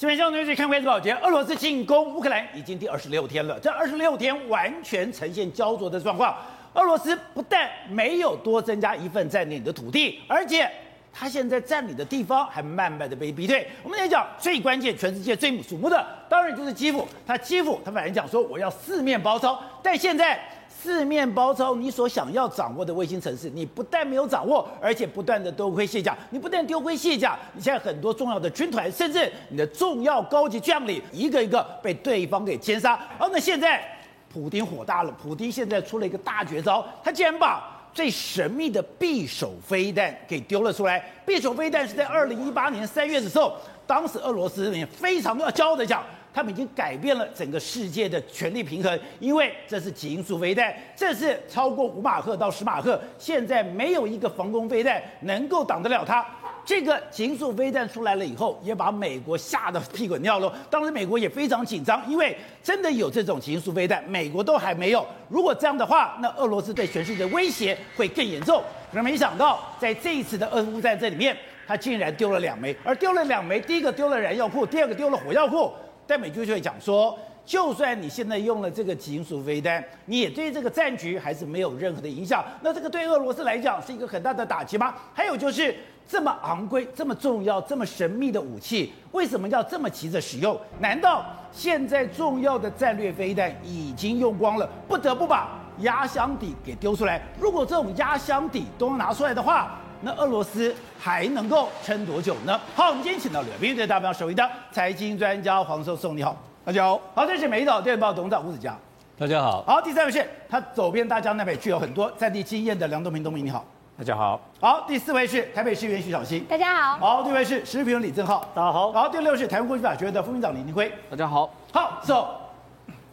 新闻相关日看《关注保洁》，俄罗斯进攻乌克兰已经第二十六天了，这二十六天完全呈现胶着的状况。俄罗斯不但没有多增加一份占领的土地，而且他现在占领的地方还慢慢的被逼退。我们来讲最关键，全世界最瞩目的，当然就是基辅。他基辅，他本来讲说我要四面包抄，但现在。四面包抄，你所想要掌握的卫星城市，你不但没有掌握，而且不断的丢盔卸甲。你不但丢盔卸甲，你现在很多重要的军团，甚至你的重要高级将领，一个一个被对方给奸杀。而那现在，普丁火大了，普丁现在出了一个大绝招，他竟然把最神秘的匕首飞弹给丢了出来。匕首飞弹是在二零一八年三月的时候，当时俄罗斯人非常骄傲的讲。他们已经改变了整个世界的权力平衡，因为这是极音速飞弹，这是超过五马赫到十马赫，现在没有一个防空飞弹能够挡得了它。这个极速飞弹出来了以后，也把美国吓得屁滚尿流。当时美国也非常紧张，因为真的有这种极速飞弹，美国都还没有。如果这样的话，那俄罗斯对全世界的威胁会更严重。可是没想到，在这一次的俄乌战争里面，他竟然丢了两枚，而丢了两枚，第一个丢了燃药库，第二个丢了火药库。在美军就会讲说，就算你现在用了这个极音速飞弹，你也对这个战局还是没有任何的影响。那这个对俄罗斯来讲是一个很大的打击吗？还有就是这么昂贵、这么重要、这么神秘的武器，为什么要这么急着使用？难道现在重要的战略飞弹已经用光了，不得不把压箱底给丢出来？如果这种压箱底都能拿出来的话，那俄罗斯还能够撑多久呢？好，我们今天请到了美日代表首位的财经专家黄寿松，你好，大家好。好，这是美丽岛电报董事长吴子嘉，大家好。好，第三位是他走遍大江南北，具有很多在地经验的梁东平，东明你好，大家好。好，第四位是台北市议员徐小新，大家好。好，第五位是时事评论李正浩，大家好。好，第六位是台湾国际法学院的副院长李宁辉，大家好。好，so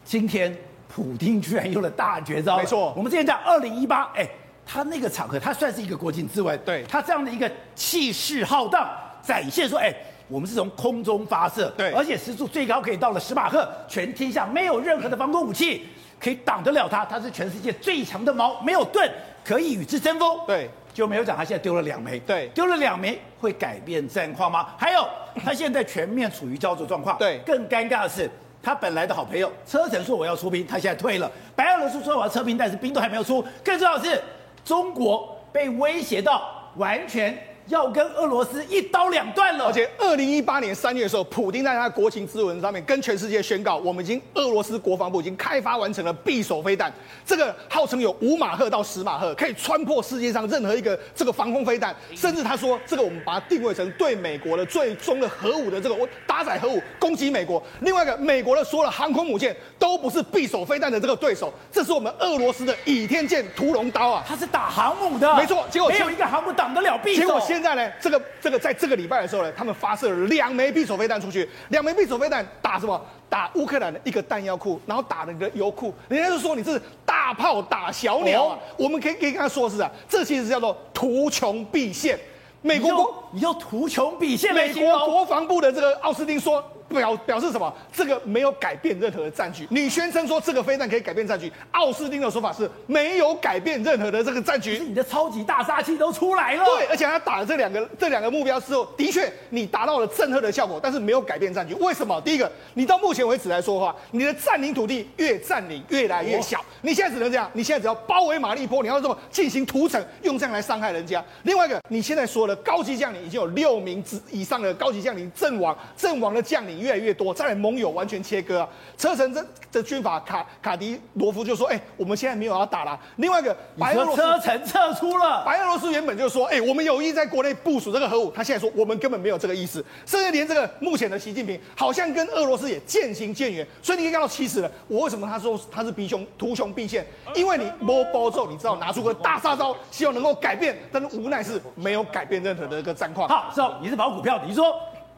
今天普丁居然用了大绝招，没错。我们之前讲二零一八，哎。他那个场合，他算是一个国情之文。对，他这样的一个气势浩荡，展现说，哎，我们是从空中发射，对，而且时速最高可以到了十马赫，全天下没有任何的防空武器可以挡得了他，他是全世界最强的矛，没有盾可以与之争锋。对，就没有讲他现在丢了两枚，对，丢了两枚会改变战况吗？还有，他现在全面处于焦灼状况。对，更尴尬的是，他本来的好朋友车臣说我要出兵，他现在退了；白俄罗斯说我要撤兵，但是兵都还没有出。更重要的是。中国被威胁到完全要跟俄罗斯一刀两断了，而且二零一八年三月的时候，普丁在他的国情咨文上面跟全世界宣告，我们已经俄罗斯国防部已经开发完成了匕首飞弹，这个号称有五马赫到十马赫，可以穿破世界上任何一个这个防空飞弹，甚至他说这个我们把它定位成对美国的最终的核武的这个我搭载核武攻击美国。另外一个美国的所有的航空母舰都不是匕首飞弹的这个对手，这是我们俄罗斯的倚天剑屠龙刀啊，它是打航母的，没错，结果没有一个航母挡得了匕首。现在呢，这个这个在这个礼拜的时候呢，他们发射了两枚匕首飞弹出去，两枚匕首飞弹打什么？打乌克兰的一个弹药库，然后打了一个油库。人家就说你这是大炮打小鸟啊！哦、我们可以可以跟他说是啊，这其实叫做图穷匕现。美国国你要图穷匕现，美国国防部的这个奥斯汀说。表表示什么？这个没有改变任何的战局。你宣称说这个飞弹可以改变战局，奥斯汀的说法是没有改变任何的这个战局。你的超级大杀器都出来了。对，而且他打了这两个这两个目标之后，的确你达到了震慑的效果，但是没有改变战局。为什么？第一个，你到目前为止来说的话，你的占领土地越占领越来越小。你现在只能这样，你现在只要包围马利波，你要这么进行屠城，用这样来伤害人家。另外一个，你现在说的高级将领已经有六名之以上的高级将领阵亡，阵亡的将领。越来越多，再来盟友完全切割啊！车臣这这军阀卡卡迪罗夫就说：“哎、欸，我们现在没有要打了。”另外一个白俄罗斯车臣撤出了，白俄罗斯原本就说：“哎、欸，我们有意在国内部署这个核武。”他现在说：“我们根本没有这个意思。”甚至连这个目前的习近平好像跟俄罗斯也渐行渐远。所以你可以看到，其实呢，我为什么他说他是逼穷图穷匕见？因为你摸包之后，你知道拿出个大杀招，希望能够改变，但是无奈是没有改变任何的一个战况。好，是你是跑股票的，你说。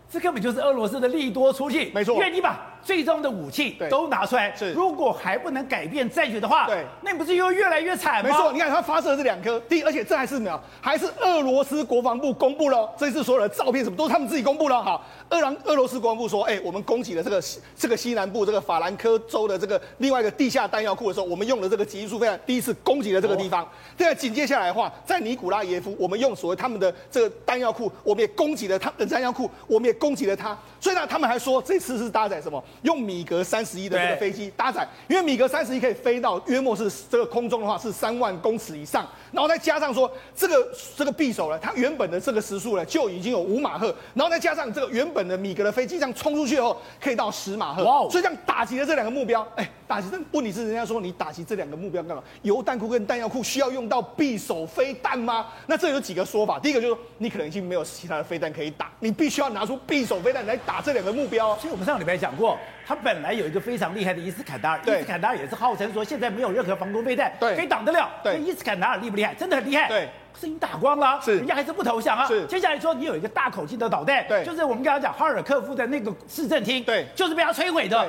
这根本就是俄罗斯的利多出尽，没错，因为你把最终的武器都拿出来，是如果还不能改变战局的话，对，那你不是又越来越惨吗？没错，你看他发射的这两颗，第一，而且这还是什么，还是俄罗斯国防部公布了，这次所有的照片什么都是他们自己公布了。好，俄罗俄罗斯国防部说，哎，我们攻击了这个这个西南部这个法兰科州的这个另外一个地下弹药库的时候，我们用了这个极音速飞弹，第一次攻击了这个地方。现在紧接下来的话，在尼古拉耶夫，我们用所谓他们的这个弹药库，我们也攻击了他们的弹药库，我们也攻击了他。所以呢，他们还说这次是搭载什么？用米格三十一的这个飞机搭载，因为米格三十一可以飞到约莫是这个空中的话是三万公尺以上，然后再加上说这个这个匕首呢，它原本的这个时速呢就已经有五马赫，然后再加上这个原本的米格的飞机这样冲出去以后可以到十马赫，哇！所以这样打击了这两个目标，哎，打击。但问题是人家说你打击这两个目标干嘛？油弹库跟弹药库需要用到匕首飞弹吗？那这有几个说法，第一个就是说你可能已经没有其他的飞弹可以打，你必须要拿出匕首飞弹来。打这两个目标，其实我们上个礼拜讲过，他本来有一个非常厉害的伊斯坎达尔，伊斯坎达尔也是号称说现在没有任何防空飞弹可以挡得了。对，伊斯坎达尔厉不厉害？真的很厉害。对，可是你打光了，是人家还是不投降啊。是，接下来说你有一个大口径的导弹，对，就是我们刚刚讲哈尔科夫的那个市政厅，对，就是被他摧毁的。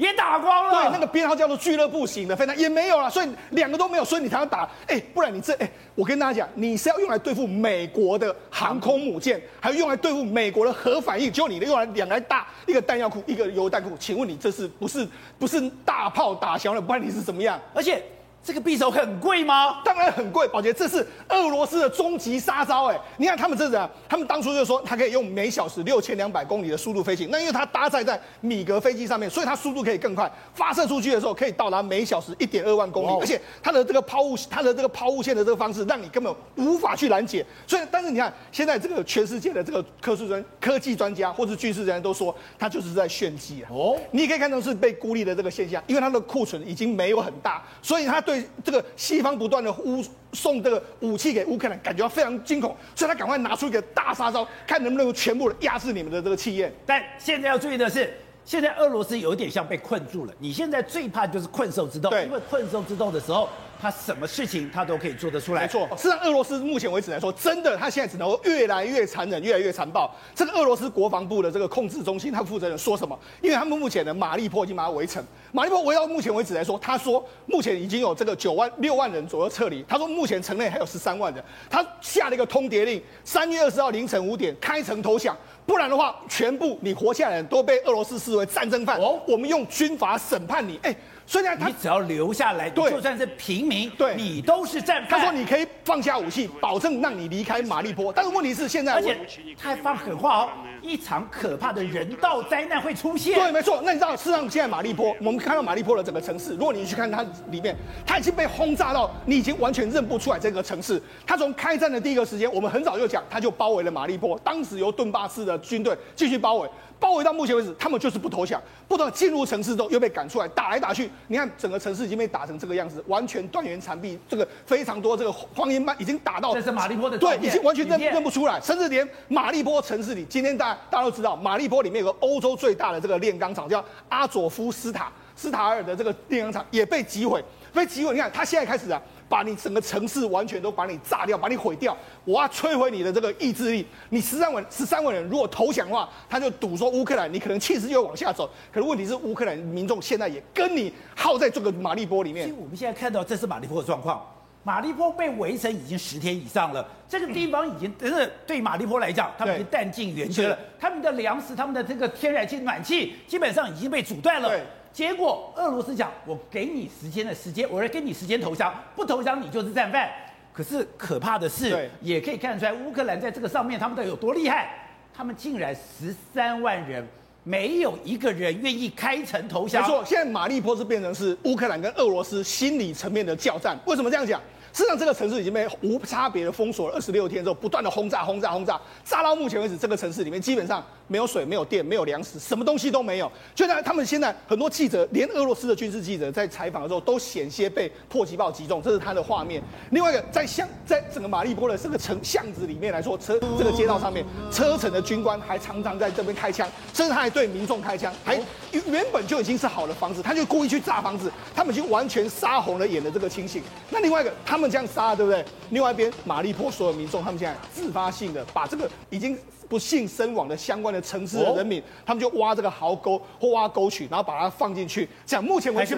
也打光了，对，那个编号叫做俱乐部型的飞弹也没有了，所以两个都没有，所以你才要打，哎、欸，不然你这，哎、欸，我跟大家讲，你是要用来对付美国的航空母舰，还有用来对付美国的核反应，只有你用来两台大，一个弹药库，一个油弹库，请问你这是不是不是大炮打小了？不然你是怎么样？而且。这个匕首很贵吗？当然很贵，宝杰，这是俄罗斯的终极杀招哎！你看他们这是怎样？他们当初就说它可以用每小时六千两百公里的速度飞行，那因为它搭载在米格飞机上面，所以它速度可以更快，发射出去的时候可以到达每小时一点二万公里，而且它的这个抛物，它的这个抛物线的这个方式，让你根本无法去拦截。所以，但是你看现在这个全世界的这个科技专科技专家或者军事人员都说，它就是在炫技啊！哦，你也可以看成是被孤立的这个现象，因为它的库存已经没有很大，所以它。对这个西方不断的呼送这个武器给乌克兰，感觉到非常惊恐，所以他赶快拿出一个大杀招，看能不能全部的压制你们的这个气焰。但现在要注意的是，现在俄罗斯有点像被困住了。你现在最怕就是困兽之斗，因为困兽之斗的时候。他什么事情他都可以做得出来。没错，事实上，俄罗斯目前为止来说，真的他现在只能够越来越残忍，越来越残暴。这个俄罗斯国防部的这个控制中心，他负责人说什么？因为他们目前的马利坡已经把它围城，马利坡围到目前为止来说，他说目前已经有这个九万六万人左右撤离。他说目前城内还有十三万人。他下了一个通牒令，三月二十号凌晨五点开城投降，不然的话，全部你活下来的人都被俄罗斯视为战争犯。哦，我们用军法审判你。哎。所以呢，你只要留下来，对，就算是平民，对，你都是战犯。他说你可以放下武器，保证让你离开马利坡。但是问题是现在，而且他还放狠话哦，一场可怕的人道灾难会出现。对，没错。那你知道，事实上现在马利坡，我们看到马利坡的整个城市，如果你去看它里面，它已经被轰炸到，你已经完全认不出来这个城市。它从开战的第一个时间，我们很早就讲，它就包围了马利坡，当时由顿巴斯的军队继续包围。包围到目前为止，他们就是不投降，不投进入城市之后又被赶出来，打来打去。你看整个城市已经被打成这个样子，完全断垣残壁，这个非常多这个荒烟蔓已经打到。这是马利坡的对，已经完全认认不出来，甚至连马利坡城市里，今天大大家都知道，马利波里面有个欧洲最大的这个炼钢厂，叫阿佐夫斯塔斯塔尔的这个炼钢厂也被击毁，被击毁。你看他现在开始啊。把你整个城市完全都把你炸掉，把你毁掉，我要摧毁你的这个意志力。你十三万十三万人如果投降的话，他就赌说乌克兰你可能气势又往下走。可是问题是乌克兰民众现在也跟你耗在这个马利波里面。其实我们现在看到这是马利波的状况，马利坡被围城已经十天以上了，这个地方已经真的对马利坡来讲，他们已经弹尽援绝了，他们的粮食、他们的这个天然气、暖气基本上已经被阻断了。结果俄罗斯讲，我给你时间的时间，我来给你时间投降，不投降你就是战犯。可是可怕的是，也可以看出来乌克兰在这个上面他们都有多厉害。他们竟然十三万人，没有一个人愿意开城投降。没错，现在马利坡是变成是乌克兰跟俄罗斯心理层面的交战。为什么这样讲？实际上，这个城市已经被无差别的封锁了二十六天之后，不断的轰炸、轰炸、轰炸，炸到目前为止，这个城市里面基本上没有水、没有电、没有粮食，什么东西都没有。就在他们现在很多记者，连俄罗斯的军事记者在采访的时候，都险些被迫击炮击中，这是他的画面。另外一个，在巷，在整个马利坡的这个城巷子里面来说，车这个街道上面，车臣的军官还常常在这边开枪，甚至他还对民众开枪，还原本就已经是好的房子，他就故意去炸房子，他们已经完全杀红了眼的这个情形。那另外一个，他。们这样杀，对不对？另外一边，马利坡所有民众，他们现在自发性的把这个已经不幸身亡的相关的城市的人民，哦、他们就挖这个壕沟或挖沟渠，然后把它放进去。这样，目前为止。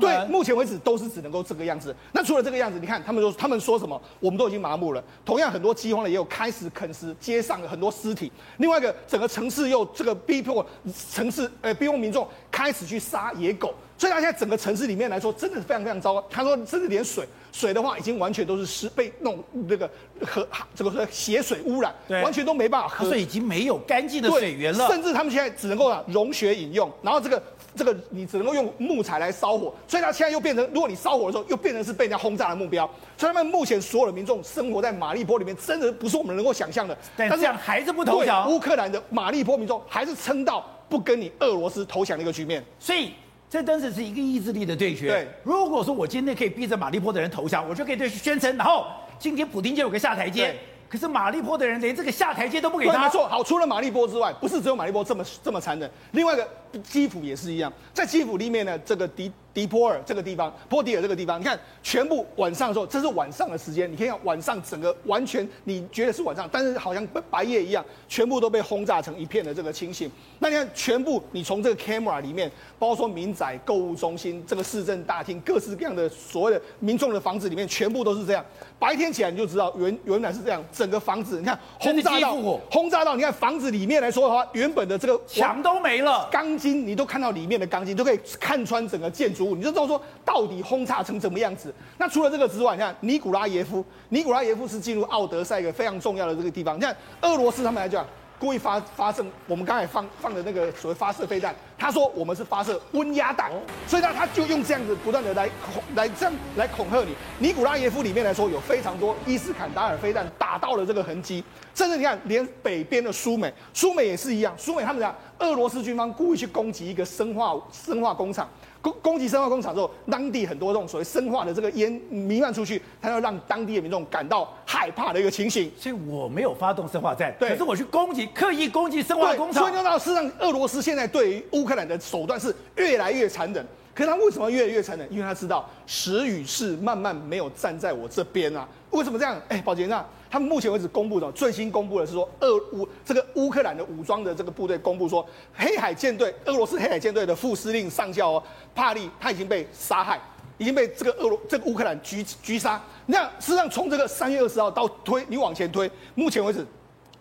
对，目前为止都是只能够这个样子。那除了这个样子，你看他们说，他们说什么？我们都已经麻木了。同样，很多饥荒的也有开始啃食街上的很多尸体。另外一个，整个城市又这个逼迫城市，呃，逼迫民众开始去杀野狗。所以他现在整个城市里面来说，真的是非常非常糟糕。他说，甚至连水水的话，已经完全都是湿，被弄那个河这个血水污染，完全都没办法喝，所以已经没有干净的水源了。甚至他们现在只能够啊融雪饮用，然后这个这个你只能够用木材来烧火，所以他现在又变成，如果你烧火的时候，又变成是被人家轰炸的目标。所以他们目前所有的民众生活在马利波里面，真的不是我们能够想象的。但这样还是不投降，乌克兰的马利波民众还是撑到不跟你俄罗斯投降的一个局面。所以。这真的是一个意志力的对决。对，如果说我今天可以逼着马利坡的人投降，我就可以对宣称，然后今天普丁就有个下台阶。可是马利坡的人连这个下台阶都不给他。没错，好，除了马利坡之外，不是只有马利坡这么这么残忍，另外一个基辅也是一样，在基辅里面呢，这个敌。迪波尔这个地方，波迪尔这个地方，你看，全部晚上的时候，这是晚上的时间，你可以看晚上整个完全你觉得是晚上，但是好像白夜一样，全部都被轰炸成一片的这个情形。那你看，全部你从这个 camera 里面，包括说民宅、购物中心、这个市政大厅，各式各样的所谓的民众的房子里面，全部都是这样。白天起来你就知道原原来是这样，整个房子你看轰炸到轰炸到，你看房子里面来说的话，原本的这个墙都没了，钢筋你都看到里面的钢筋，都可以看穿整个建筑。你就知道说到底轰炸成怎么样子？那除了这个之外，你看尼古拉耶夫，尼古拉耶夫是进入奥德赛一个非常重要的这个地方。你看俄罗斯他们来讲，故意发发射我们刚才放放的那个所谓发射飞弹，他说我们是发射温压弹，所以呢他就用这样子不断的来恐来这样来恐吓你。尼古拉耶夫里面来说有非常多伊斯坎达尔飞弹打到了这个痕迹，甚至你看连北边的苏美，苏美也是一样，苏美他们讲俄罗斯军方故意去攻击一个生化生化工厂。攻攻击生化工厂之后，当地很多这种所谓生化的这个烟弥漫出去，它要让当地的民众感到害怕的一个情形。所以我没有发动生化战，对，可是我去攻击，刻意攻击生化工厂。所以看到事实上，俄罗斯现在对于乌克兰的手段是越来越残忍。可是他为什么越来越残忍？因为他知道时与势慢慢没有站在我这边啊。为什么这样？哎，宝杰那。他们目前为止公布的最新公布的是说，俄乌这个乌克兰的武装的这个部队公布说，黑海舰队俄罗斯黑海舰队的副司令上校哦帕利他已经被杀害，已经被这个俄罗这个乌克兰狙狙杀。那事实上从这个三月二十号到推你往前推，目前为止，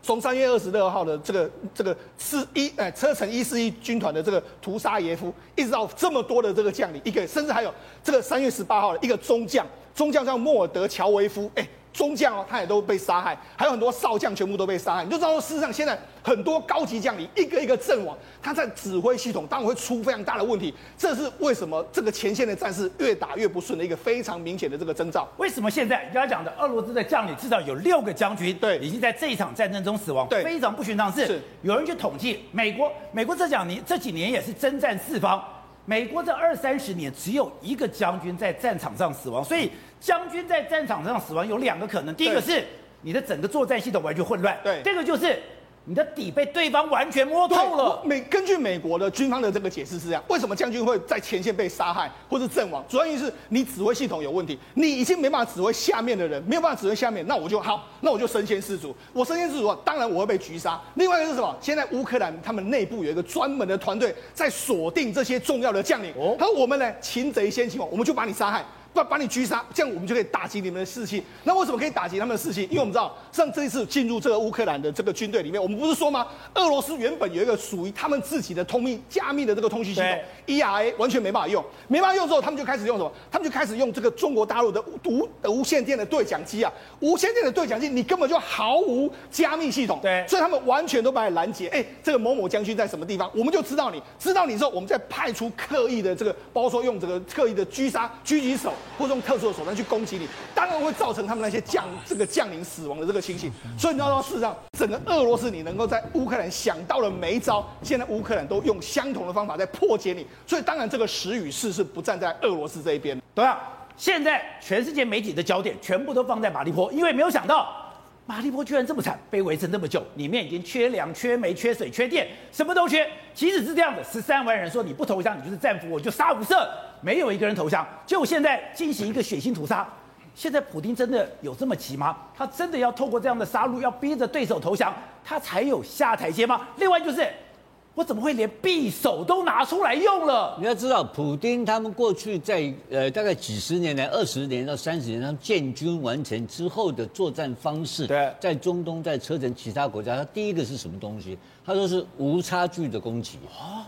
从三月二十六号的这个这个四一哎车臣一四一军团的这个屠杀耶夫，一直到这么多的这个将领，一个甚至还有这个三月十八号的一个中将，中将叫莫尔德乔维夫，哎。中将哦，他也都被杀害，还有很多少将全部都被杀害。你就知道说，事实上现在很多高级将领一个一个阵亡，他在指挥系统当然会出非常大的问题。这是为什么这个前线的战事越打越不顺的一个非常明显的这个征兆。为什么现在刚才讲的俄罗斯的将领至少有六个将军对已经在这一场战争中死亡，对非常不寻常。是，是有人去统计，美国美国这两年这几年也是征战四方。美国这二三十年只有一个将军在战场上死亡，所以将军在战场上死亡有两个可能，第一个是你的整个作战系统完全混乱，对，这个就是。你的底被对方完全摸透了。美根据美国的军方的这个解释是这样：为什么将军会在前线被杀害或是阵亡？主要原因是你指挥系统有问题，你已经没办法指挥下面的人，没有办法指挥下面，那我就好，那我就身先士卒。我身先士卒，当然我会被狙杀。另外一个是什么？现在乌克兰他们内部有一个专门的团队在锁定这些重要的将领。哦，他说我们呢，擒贼先擒王，我们就把你杀害。不把你狙杀，这样我们就可以打击你们的士气。那为什么可以打击他们的士气？因为我们知道，像这一次进入这个乌克兰的这个军队里面，我们不是说吗？俄罗斯原本有一个属于他们自己的通密加密的这个通讯系统，ERA 完全没办法用，没办法用之后，他们就开始用什么？他们就开始用这个中国大陆的无无线电的对讲机啊，无线电的对讲机，你根本就毫无加密系统，对，所以他们完全都把你拦截。哎，这个某某将军在什么地方，我们就知道你，知道你之后，我们再派出刻意的这个，包括说用这个刻意的狙杀狙击手，或用特殊的手段去攻击你，当然会造成他们那些将这个将领死亡的这个情形。所以你知道，事实上，整个俄罗斯你能够在乌克兰想到的每一招，现在乌克兰都用相同的方法在破解你。所以当然，这个时与势是不站在俄罗斯这一边。对啊，现在全世界媒体的焦点全部都放在马利坡，因为没有想到马利坡居然这么惨，被围城那么久，里面已经缺粮、缺煤、缺水、缺电，什么都缺。即使是这样的，十三万人说你不投降，你就是战俘，我就杀无赦。没有一个人投降，就现在进行一个血腥屠杀。现在普京真的有这么急吗？他真的要透过这样的杀戮，要逼着对手投降，他才有下台阶吗？另外就是，我怎么会连匕首都拿出来用了？你要知道，普丁他们过去在呃大概几十年来，二十年到三十年，他们建军完成之后的作战方式，对，在中东、在车臣其他国家，他第一个是什么东西？他说是无差距的攻击，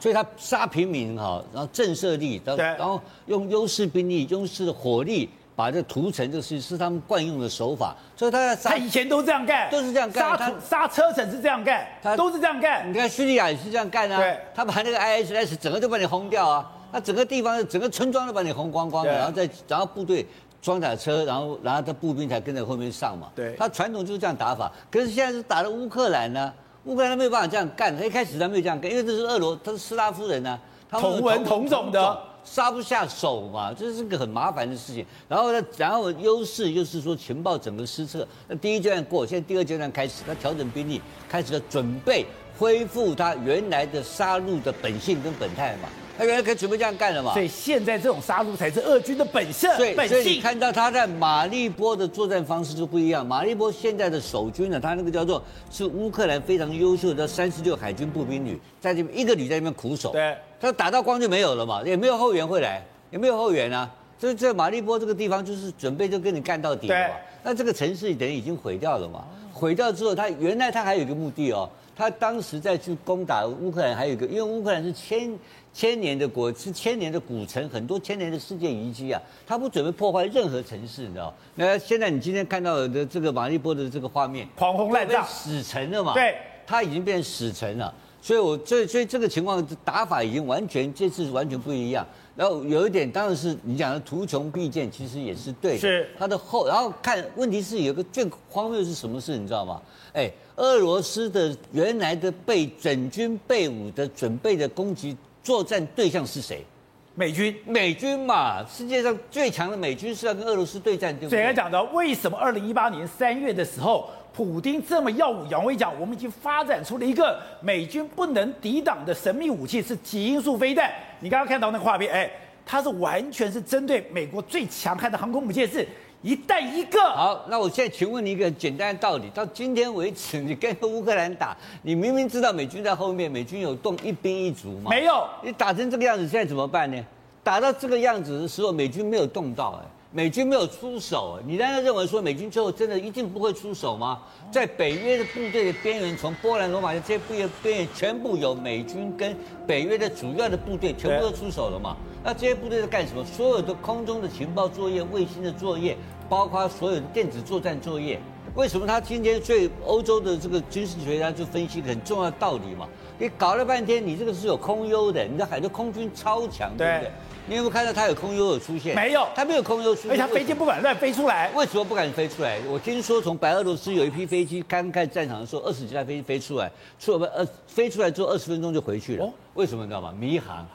所以他杀平民哈，然后震慑力，然后然后用优势兵力、优势的火力。把这涂层就是是他们惯用的手法，所以他他以前都这样干，都是这样干。杀杀车层是这样干，他都是这样干。你看叙利亚也是这样干啊，对，他把那个 ISIS 整个都把你轰掉啊，他整个地方整个村庄都把你轰光光，然后再然后部队装甲车，然后然后他步兵才跟在后面上嘛。对，他传统就是这样打法，可是现在是打了乌克兰呢，乌克兰没有办法这样干，他一开始他没有这样干，因为这是俄罗，他是斯拉夫人呢，同文同种的。杀不下手嘛，这是个很麻烦的事情。然后呢，然后优势就是说情报整个失策。那第一阶段过，现在第二阶段开始，他调整兵力，开始了准备恢复他原来的杀戮的本性跟本态嘛。他原来可以准备这样干了嘛。所以现在这种杀戮才是俄军的本色。所以，你看到他在马利波的作战方式就不一样。马利波现在的守军呢，他那个叫做是乌克兰非常优秀的三十六海军步兵旅，在这边一个旅在那边苦守。对。他打到光就没有了嘛，也没有后援会来，也没有后援啊。所以在马利波这个地方，就是准备就跟你干到底了嘛。那这个城市等于已经毁掉了嘛？毁掉之后，他原来他还有一个目的哦，他当时在去攻打乌克兰，还有一个，因为乌克兰是千千年的国，是千年的古城，很多千年的世界遗迹啊，他不准备破坏任何城市，你知道？那现在你今天看到的这个马利波的这个画面，狂轰滥炸，死城了嘛？对，他已经变成死城了。所以我，我所以所以这个情况打法已经完全这次完全不一样。然后有一点，当然是你讲的图穷匕见，其实也是对的。是他的后，然后看问题是有个最荒谬是什么事，你知道吗？哎，俄罗斯的原来的备整军备武的准备的攻击作战对象是谁？美军。美军嘛，世界上最强的美军是要跟俄罗斯对战，对不对？所以来讲的，为什么二零一八年三月的时候？普丁这么耀武扬威讲，我们已经发展出了一个美军不能抵挡的神秘武器，是极音速飞弹。你刚刚看到那个画面，哎，它是完全是针对美国最强悍的航空母舰，是一弹一个。好，那我现在请问你一个简单的道理：到今天为止，你跟乌克兰打，你明明知道美军在后面，美军有动一兵一卒吗？没有。你打成这个样子，现在怎么办呢？打到这个样子的时候，美军没有动到，哎。美军没有出手，你难道认为说美军最后真的一定不会出手吗？在北约的部队的边缘，从波兰、罗马的这些部队边缘，全部有美军跟北约的主要的部队全部都出手了嘛？那这些部队在干什么？所有的空中的情报作业、卫星的作业，包括所有的电子作战作业，为什么他今天对欧洲的这个军事学家就分析很重要的道理嘛？你搞了半天，你这个是有空优的，你的海军空军超强，对不对？你有没有看到它有空优有出现？没有，它没有空优出现。而且他飞机不敢乱飞出来。为什么不敢飞出来？我听说从白俄罗斯有一批飞机刚开战场的时候，二十几架飞机飞出来，出了呃飞出来之后二十分钟就回去了。哦，为什么你知道吗？迷航，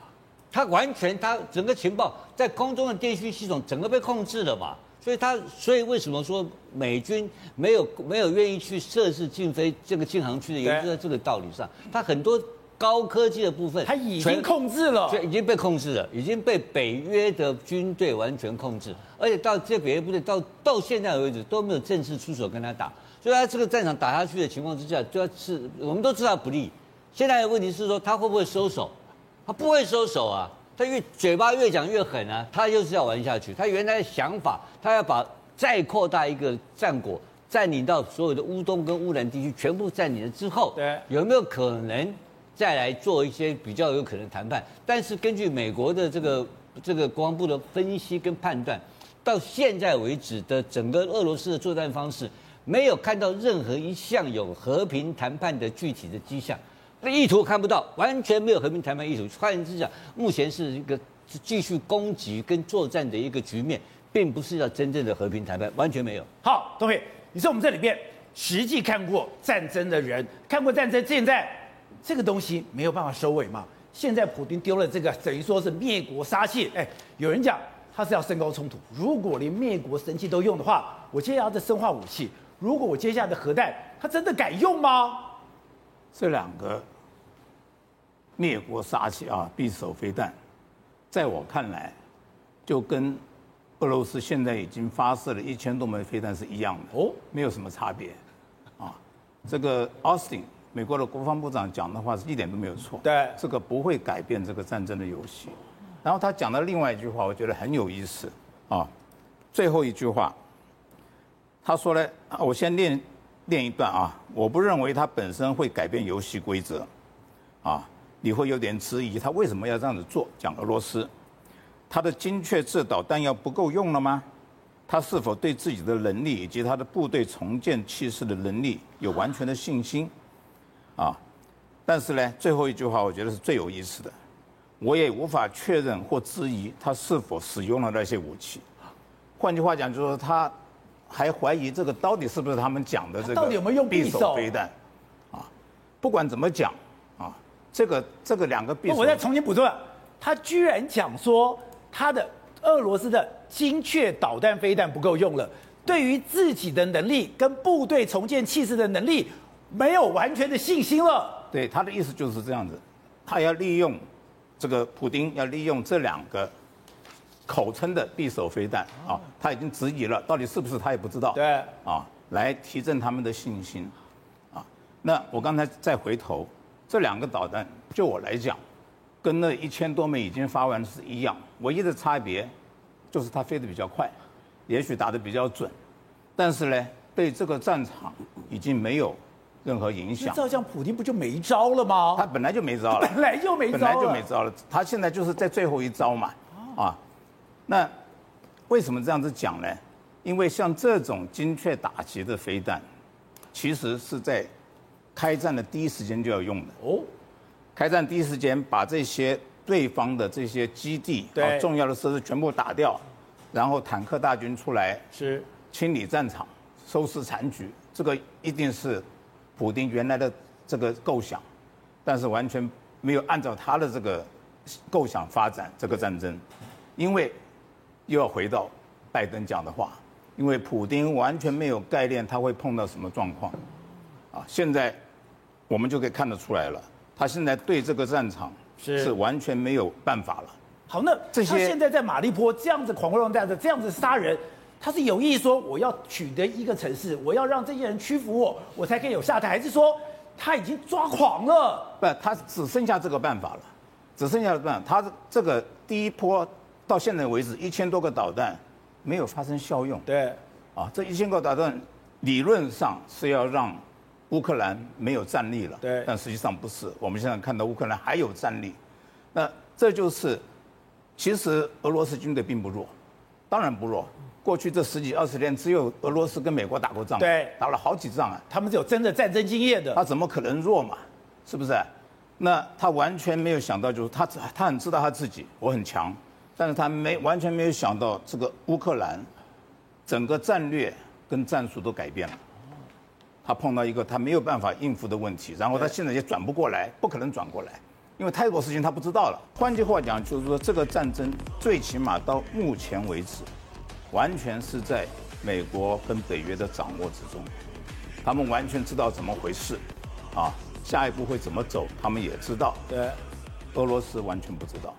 它完全它整个情报在空中的电讯系统整个被控制了嘛？所以他所以为什么说美军没有没有愿意去设置禁飞这个禁航区的原因就在这个道理上，他很多。高科技的部分，它已经控制了，已经被控制了，已经被北约的军队完全控制，而且到这北约部队到到现在为止都没有正式出手跟他打，所以他这个战场打下去的情况之下，就要是我们都知道不利。现在的问题是说他会不会收手？他不会收手啊，他越嘴巴越讲越狠啊，他就是要玩下去。他原来的想法，他要把再扩大一个战果，占领到所有的乌东跟乌南地区全部占领了之后，对，有没有可能？再来做一些比较有可能谈判，但是根据美国的这个这个国防部的分析跟判断，到现在为止的整个俄罗斯的作战方式，没有看到任何一项有和平谈判的具体的迹象，那意图看不到，完全没有和平谈判意图。换言之讲，目前是一个继续攻击跟作战的一个局面，并不是要真正的和平谈判，完全没有。好，东辉，你是我们这里边实际看过战争的人，看过战争，现在。这个东西没有办法收尾嘛？现在普丁丢了这个，等于说是灭国杀器。哎，有人讲他是要升高冲突。如果连灭国神器都用的话，我接下来的生化武器，如果我接下来的核弹，他真的敢用吗？这两个灭国杀器啊，匕首飞弹，在我看来，就跟俄罗斯现在已经发射了一千多枚飞弹是一样的哦，没有什么差别啊。这个奥斯汀。美国的国防部长讲的话是一点都没有错。对，这个不会改变这个战争的游戏。然后他讲的另外一句话，我觉得很有意思啊。最后一句话，他说呢，我先念念一段啊。我不认为他本身会改变游戏规则，啊，你会有点质疑他为什么要这样子做。讲俄罗斯，他的精确制导弹药不够用了吗？他是否对自己的能力以及他的部队重建气势的能力有完全的信心？啊，但是呢，最后一句话我觉得是最有意思的，我也无法确认或质疑他是否使用了那些武器。换句话讲，就是说他还怀疑这个到底是不是他们讲的这个到底有没有用匕首飞弹？啊，不管怎么讲啊，这个这个两个匕首，我再重新补充，他居然讲说他的。俄罗斯的精确导弹飞弹不够用了，对于自己的能力跟部队重建气势的能力没有完全的信心了。对，他的意思就是这样子，他要利用这个普丁要利用这两个口称的匕首飞弹啊，他已经质疑了，到底是不是他也不知道。对，啊，来提振他们的信心啊。那我刚才再回头，这两个导弹，就我来讲。跟那一千多枚已经发完是一样，唯一的差别就是它飞得比较快，也许打得比较准，但是呢，对这个战场已经没有任何影响。照这样，普丁不就没招了吗？他本来就没招了，本来就没招了，本来就没招了。他现在就是在最后一招嘛，啊，那为什么这样子讲呢？因为像这种精确打击的飞弹，其实是在开战的第一时间就要用的哦。开战第一时间把这些对方的这些基地啊重要的设施全部打掉，然后坦克大军出来是清理战场、收拾残局，这个一定是普丁原来的这个构想，但是完全没有按照他的这个构想发展这个战争，因为又要回到拜登讲的话，因为普丁完全没有概念他会碰到什么状况，啊，现在我们就可以看得出来了。他现在对这个战场是完全没有办法了。好，那这些他现在在马利坡这样子狂轰乱炸的，这样子杀人，他是有意说我要取得一个城市，我要让这些人屈服我，我才可以有下台，还是说他已经抓狂了？不，他只剩下这个办法了，只剩下这办法。他这个第一波到现在为止一千多个导弹没有发生效用。对，啊，这一千个导弹理论上是要让。乌克兰没有战力了，对，但实际上不是。我们现在看到乌克兰还有战力，那这就是，其实俄罗斯军队并不弱，当然不弱。过去这十几二十年，只有俄罗斯跟美国打过仗，对，打了好几仗啊。他们是有真的战争经验的，他怎么可能弱嘛？是不是？那他完全没有想到，就是他他很知道他自己我很强，但是他没完全没有想到这个乌克兰，整个战略跟战术都改变了。他碰到一个他没有办法应付的问题，然后他现在也转不过来，不可能转过来，因为太多事情他不知道了。换句话讲，就是说这个战争最起码到目前为止，完全是在美国跟北约的掌握之中，他们完全知道怎么回事，啊，下一步会怎么走，他们也知道。对，俄罗斯完全不知道，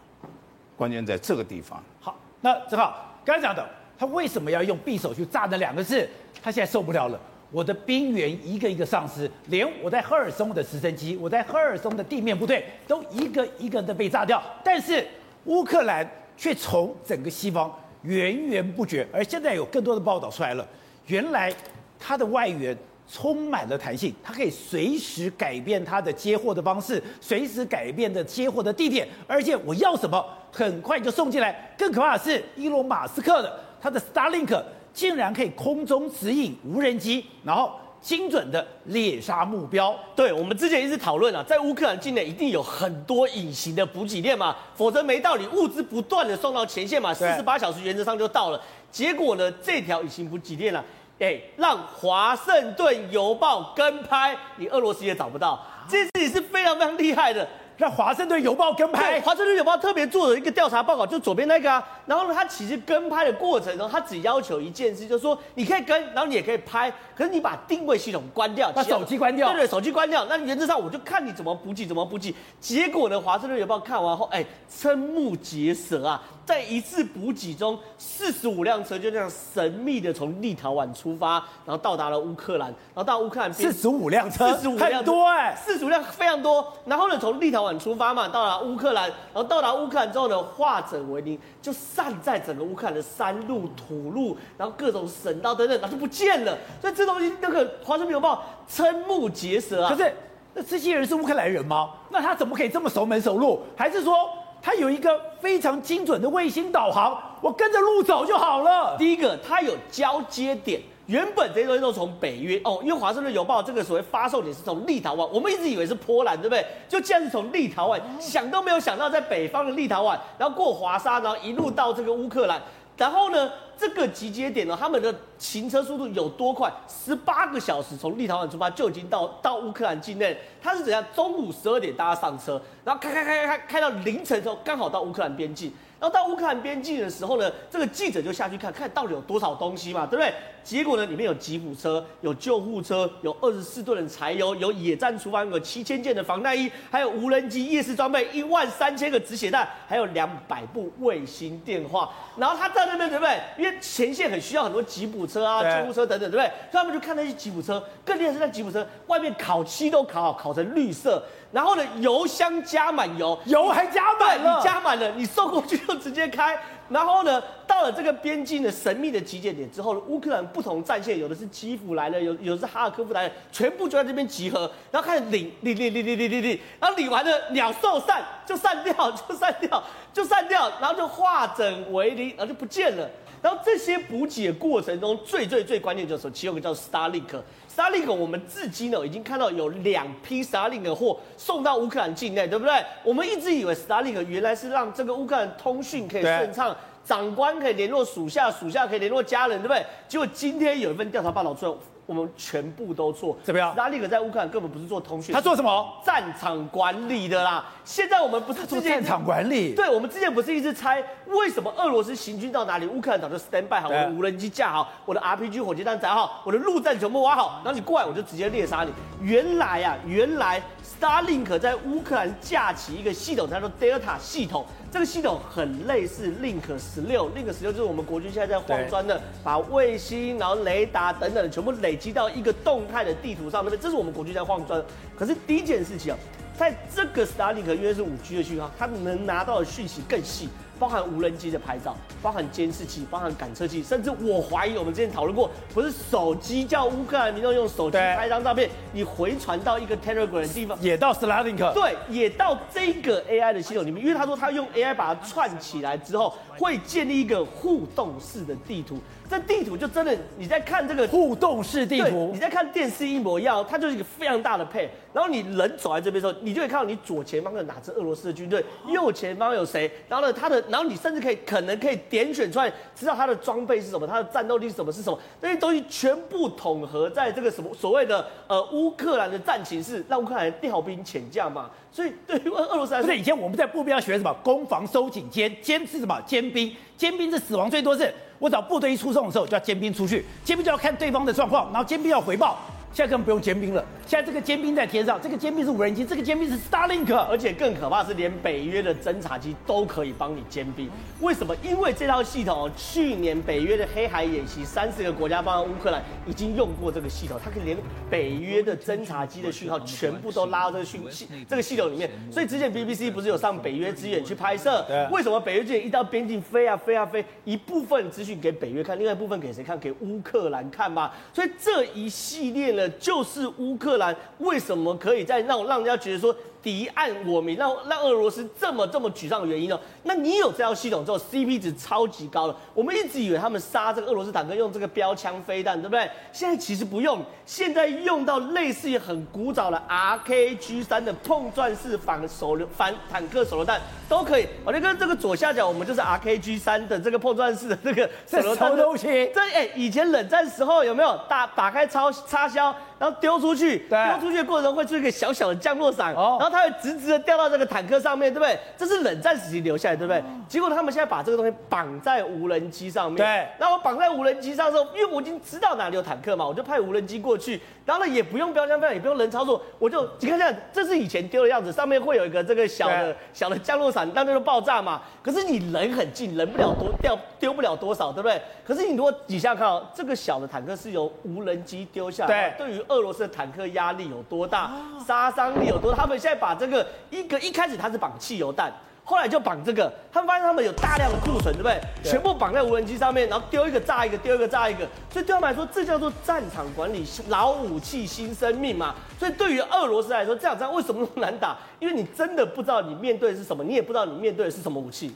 关键在这个地方。好，那正好刚才讲的，他为什么要用匕首去炸那两个字？他现在受不了了。我的兵员一个一个丧失，连我在赫尔松的直升机，我在赫尔松的地面部队都一个一个的被炸掉。但是乌克兰却从整个西方源源不绝，而现在有更多的报道出来了，原来它的外援充满了弹性，它可以随时改变它的接货的方式，随时改变的接货的地点，而且我要什么，很快就送进来。更可怕的是，伊隆马斯克的他的 Starlink。竟然可以空中指引无人机，然后精准的猎杀目标。对，我们之前一直讨论啊，在乌克兰境内一定有很多隐形的补给链嘛，否则没道理物资不断的送到前线嘛，四十八小时原则上就到了。结果呢，这条隐形补给链呢，哎，让华盛顿邮报跟拍，你俄罗斯也找不到，这件事情是非常非常厉害的。让华盛顿邮报跟拍。华盛顿邮报特别做了一个调查报告，就左边那个啊。然后呢，他其实跟拍的过程中，他只要求一件事，就是说你可以跟，然后你也可以拍，可是你把定位系统关掉，把手机关掉。对对，手机关掉。那原则上我就看你怎么补给，怎么补给。结果呢，华盛顿邮报看完后，哎，瞠目结舌啊！在一次补给中，四十五辆车就这样神秘的从立陶宛出发，然后到达了乌克兰，然后到乌克兰。四十五辆车，四十五辆很多哎、欸，四十五辆非常多。然后呢，从立陶宛出发嘛，到达乌克兰，然后到达乌克兰之后呢，化整为零，就散在整个乌克兰的山路、土路，然后各种省道等等，然后就不见了。所以这东西，那个华盛顿邮报瞠目结舌啊。可是，那这些人是乌克兰人吗？那他怎么可以这么熟门熟路？还是说？他有一个非常精准的卫星导航，我跟着路走就好了。第一个，他有交接点，原本这些东西都从北约哦，因为华盛顿邮报这个所谓发售点是从立陶宛，我们一直以为是波兰，对不对？就既然是从立陶宛，想都没有想到在北方的立陶宛，然后过华沙，然后一路到这个乌克兰，然后呢？这个集结点呢，他们的行车速度有多快？十八个小时从立陶宛出发就已经到到乌克兰境内。他是怎样？中午十二点大家上车，然后开开开开开到凌晨的时候，刚好到乌克兰边境。然后到乌克兰边境的时候呢，这个记者就下去看看到底有多少东西嘛，对不对？结果呢，里面有吉普车、有救护车、有二十四吨的柴油、有野战厨房、有七千件的防弹衣，还有无人机、夜视装备、一万三千个止血弹，还有两百部卫星电话。然后他在那边，对不对？因为前线很需要很多吉普车啊、救护车等等，对不对？所以他们就看那些吉普车，更厉害是那吉普车外面烤漆都烤好，烤成绿色。然后呢，油箱加满油，油还加满了，你加满了，你送过去就直接开。然后呢，到了这个边境的神秘的集结点之后，乌克兰不同战线，有的是基辅来了，有有的是哈尔科夫来了，全部就在这边集合，然后开始领领领领领领领，然后领完了鸟兽散就散掉，就散掉，就散掉，然后就化整为零，然后就不见了。然后这些补给的过程中，最最最关键就是其中一个叫 Starlink。Starlink 我们至今呢已经看到有两批 Starlink 的货送到乌克兰境内，对不对？我们一直以为 Starlink 原来是让这个乌克兰通讯可以顺畅，长官可以联络属下，属下可以联络家人，对不对？结果今天有一份调查报道出来。我们全部都错，怎么样？斯大林格在乌克兰根本不是做通讯，他做什么？战场管理的啦。现在我们不是做战场管理？对，我们之前不是一直猜为什么俄罗斯行军到哪里，乌克兰早就 stand by 好，我的无人机架好，我的 RPG 火箭弹载好，我的陆战全部挖好，然后你过来我就直接猎杀你。原来啊，原来 Starlink 在乌克兰架起一个系统，叫做 Delta 系统。这个系统很类似 Link 十六，Link 十六就是我们国军现在在黄砖的，把卫星、然后雷达等等全部累积到一个动态的地图上那边。这是我们国军在黄砖。可是第一件事情啊，在这个 Starlink 因为是五 G 的讯号，它能拿到的讯息更细。包含无人机的拍照，包含监视器，包含感测器，甚至我怀疑我们之前讨论过，不是手机叫乌克兰民众用手机拍张照片，你回传到一个 Telegram 的地方，也到 Starlink，对，也到这个 AI 的系统里面，因为他说他用 AI 把它串起来之后，会建立一个互动式的地图。这地图就真的你在看这个互动式地图，你在看电视一模一样，它就是一个非常大的配。然后你人走在这边的时候，你就会看到你左前方有哪支俄罗斯的军队，右前方有谁。然后呢，他的，然后你甚至可以可能可以点选出来，知道他的装备是什么，他的战斗力是什么是什么。这些东西全部统合在这个什么所谓的呃乌克兰的战情是，让乌克兰调兵遣将嘛。所以对于俄罗斯来说，以前我们在步兵要学什么攻防收紧歼，歼是什么坚兵，坚兵是死亡最多是。我找部队一出动的时候，就要尖兵出去，尖兵就要看对方的状况，然后尖兵要回报。现在根本不用尖兵了，现在这个尖兵在天上，这个尖兵是无人机，这个尖兵是 Starlink，而且更可怕是连北约的侦察机都可以帮你尖兵。为什么？因为这套系统，去年北约的黑海演习，三十个国家帮乌克兰已经用过这个系统，它可以连北约的侦察机的讯号全部都拉到这个讯系这个系统里面。所以之前 BBC 不是有上北约支援去拍摄？为什么北约支援一到边境飞啊飞啊飞，一部分资讯给北约看，另外一部分给谁看？给乌克兰看嘛。所以这一系列呢。就是乌克兰为什么可以在让让人家觉得说敌暗我明，让让俄罗斯这么这么沮丧的原因呢？那你有这套系统之后，CP 值超级高了。我们一直以为他们杀这个俄罗斯坦克用这个标枪飞弹，对不对？现在其实不用，现在用到类似于很古早的 RKG 三的碰撞式反手榴反坦克手榴弹都可以。我就跟这个左下角，我们就是 RKG 三的这个碰撞式的这个手榴弹东西。这哎、欸，以前冷战时候有没有打打开超插销？然后丢出去，对丢出去的过程中会出一个小小的降落伞，哦然后它会直直的掉到这个坦克上面，对不对？这是冷战时期留下来，对不对？结果他们现在把这个东西绑在无人机上面，对那我绑在无人机上的时候，因为我已经知道哪里有坦克嘛，我就派无人机过去，然后呢也不用标枪飞弹，也不用人操作，我就你看这样，这是以前丢的样子，上面会有一个这个小的小的降落伞，那就爆炸嘛。可是你人很近，人不了多掉丢不了多少，对不对？可是你如果你想想看哦，这个小的坦克是由无人机丢下来，对对于俄罗斯的坦克压力有多大，杀伤力有多大？他们现在把这个一个一开始它是绑汽油弹。后来就绑这个，他们发现他们有大量的库存，对不对？对全部绑在无人机上面，然后丢一个炸一个，丢一个炸一个。所以对他们来说，这叫做战场管理，老武器新生命嘛。所以对于俄罗斯来说，这场仗为什么那么难打？因为你真的不知道你面对的是什么，你也不知道你面对的是什么武器。